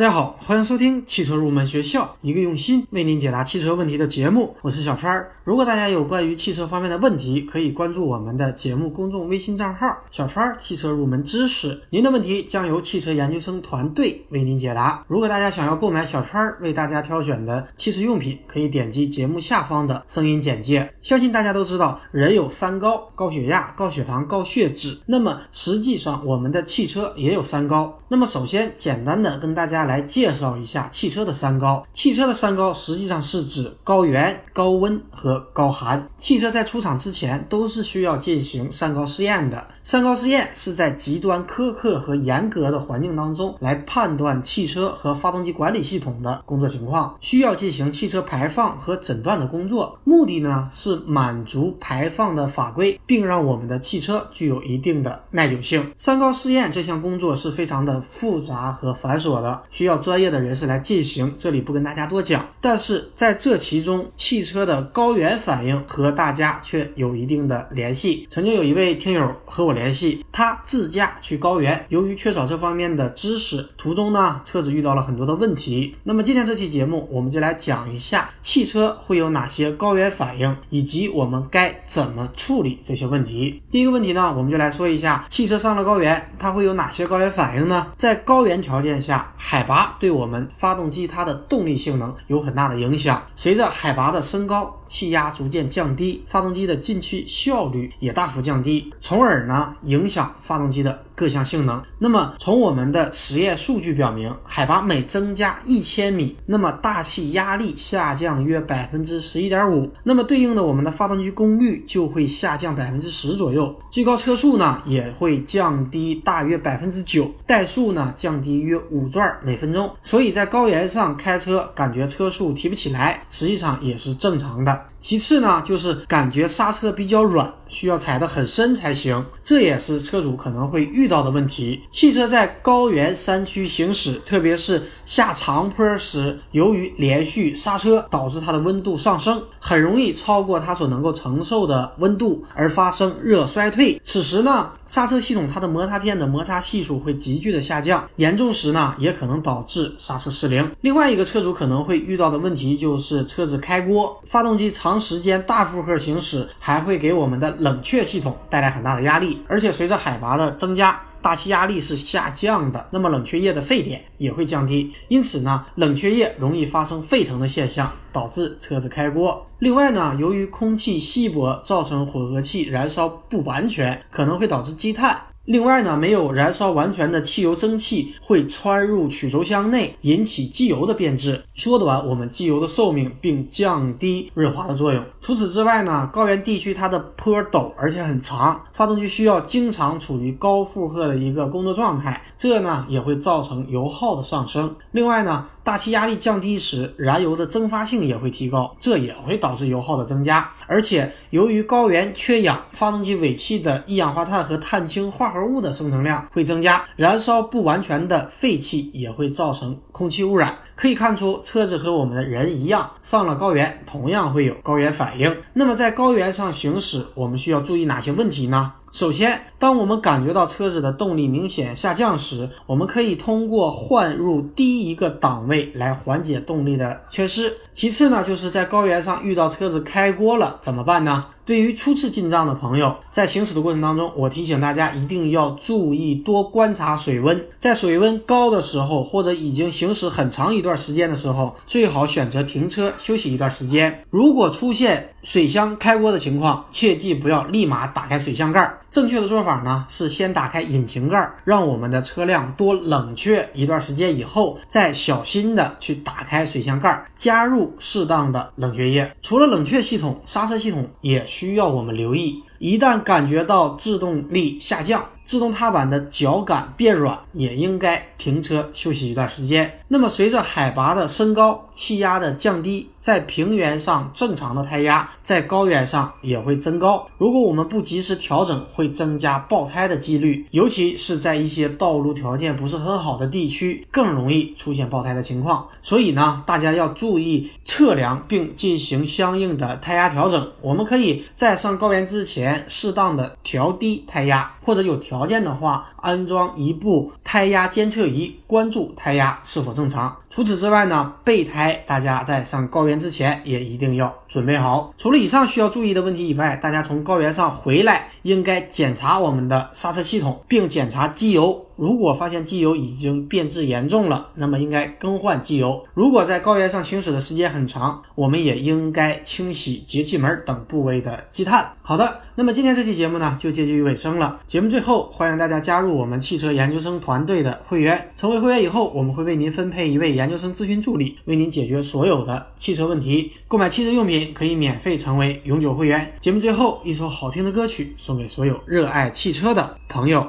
大家好，欢迎收听汽车入门学校，一个用心为您解答汽车问题的节目。我是小川儿。如果大家有关于汽车方面的问题，可以关注我们的节目公众微信账号“小川儿汽车入门知识”，您的问题将由汽车研究生团队为您解答。如果大家想要购买小川儿为大家挑选的汽车用品，可以点击节目下方的声音简介。相信大家都知道，人有三高：高血压、高血糖、高血脂。那么实际上，我们的汽车也有三高。那么首先，简单的跟大家来介绍一下汽车的三高。汽车的三高实际上是指高原、高温和高寒。汽车在出厂之前都是需要进行三高试验的。三高试验是在极端苛刻和严格的环境当中来判断汽车和发动机管理系统的工作情况，需要进行汽车排放和诊断的工作。目的呢是满足排放的法规，并让我们的汽车具有一定的耐久性。三高试验这项工作是非常的复杂和繁琐的，需要专业的人士来进行。这里不跟大家多讲，但是在这其中，汽车的高原反应和大家却有一定的联系。曾经有一位听友和我。联系他自驾去高原，由于缺少这方面的知识，途中呢车子遇到了很多的问题。那么今天这期节目，我们就来讲一下汽车会有哪些高原反应，以及我们该怎么处理这些问题。第一个问题呢，我们就来说一下汽车上了高原，它会有哪些高原反应呢？在高原条件下，海拔对我们发动机它的动力性能有很大的影响。随着海拔的升高，气压逐渐降低，发动机的进气效率也大幅降低，从而呢。影响发动机的。各项性能。那么从我们的实验数据表明，海拔每增加一千米，那么大气压力下降约百分之十一点五，那么对应的我们的发动机功率就会下降百分之十左右，最高车速呢也会降低大约百分之九，怠速呢降低约五转每分钟。所以在高原上开车，感觉车速提不起来，实际上也是正常的。其次呢，就是感觉刹车比较软，需要踩得很深才行，这也是车主可能会遇。到的问题，汽车在高原山区行驶，特别是下长坡时，由于连续刹车，导致它的温度上升，很容易超过它所能够承受的温度，而发生热衰退。此时呢，刹车系统它的摩擦片的摩擦系数会急剧的下降，严重时呢，也可能导致刹车失灵。另外一个车主可能会遇到的问题就是车子开锅，发动机长时间大负荷行驶，还会给我们的冷却系统带来很大的压力，而且随着海拔的增加。大气压力是下降的，那么冷却液的沸点也会降低，因此呢，冷却液容易发生沸腾的现象，导致车子开锅。另外呢，由于空气稀薄，造成混合气燃烧不完全，可能会导致积碳。另外呢，没有燃烧完全的汽油蒸汽会穿入曲轴箱内，引起机油的变质，缩短我们机油的寿命，并降低润滑的作用。除此之外呢，高原地区它的坡陡而且很长，发动机需要经常处于高负荷的一个工作状态，这呢也会造成油耗的上升。另外呢，大气压力降低时，燃油的蒸发性也会提高，这也会导致油耗的增加。而且由于高原缺氧，发动机尾气的一氧化碳和碳氢化合物的生成量会增加，燃烧不完全的废气也会造成空气污染。可以看出，车子和我们的人一样，上了高原同样会有高原反应。那么在高原上行驶，我们需要注意哪些问题呢？首先，当我们感觉到车子的动力明显下降时，我们可以通过换入低一个档位来缓解动力的缺失。其次呢，就是在高原上遇到车子开锅了怎么办呢？对于初次进藏的朋友，在行驶的过程当中，我提醒大家一定要注意多观察水温。在水温高的时候，或者已经行驶很长一段时间的时候，最好选择停车休息一段时间。如果出现水箱开锅的情况，切记不要立马打开水箱盖。正确的做法呢是先打开引擎盖，让我们的车辆多冷却一段时间以后，再小心的去打开水箱盖，加入适当的冷却液。除了冷却系统，刹车系统也需需要我们留意。一旦感觉到制动力下降，自动踏板的脚感变软，也应该停车休息一段时间。那么，随着海拔的升高，气压的降低，在平原上正常的胎压，在高原上也会增高。如果我们不及时调整，会增加爆胎的几率，尤其是在一些道路条件不是很好的地区，更容易出现爆胎的情况。所以呢，大家要注意测量并进行相应的胎压调整。我们可以在上高原之前。适当的调低胎压，或者有条条件的话，安装一部胎压监测仪，关注胎压是否正常。除此之外呢，备胎大家在上高原之前也一定要准备好。除了以上需要注意的问题以外，大家从高原上回来应该检查我们的刹车系统，并检查机油。如果发现机油已经变质严重了，那么应该更换机油。如果在高原上行驶的时间很长，我们也应该清洗节气门等部位的积碳。好的，那么今天这期节目呢就接近于尾声了。节目最后，欢迎大家加入我们汽车研究生团队的会员。成为会员以后，我们会为您分配一位研究生咨询助理，为您解决所有的汽车问题。购买汽车用品可以免费成为永久会员。节目最后一首好听的歌曲送给所有热爱汽车的朋友。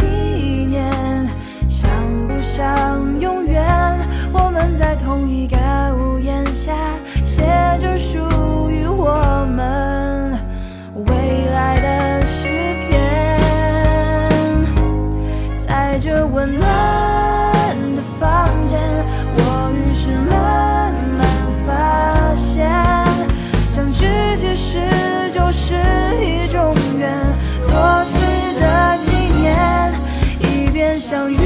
这温暖的房间，我于是慢慢发现，相聚其实就是一种缘，多值得纪念，一边相遇。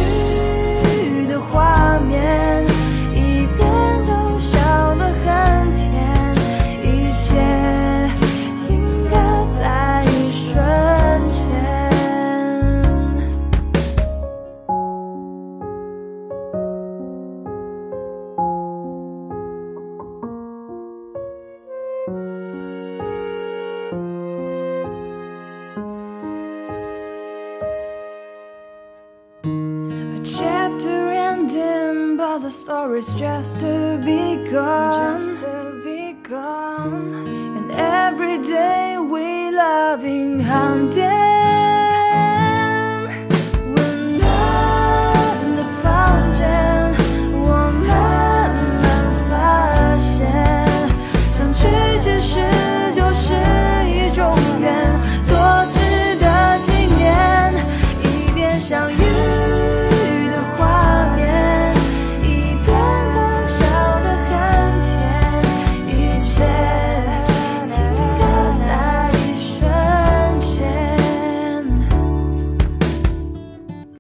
The story's just to begun. Just to begun. And every day we loving hunting.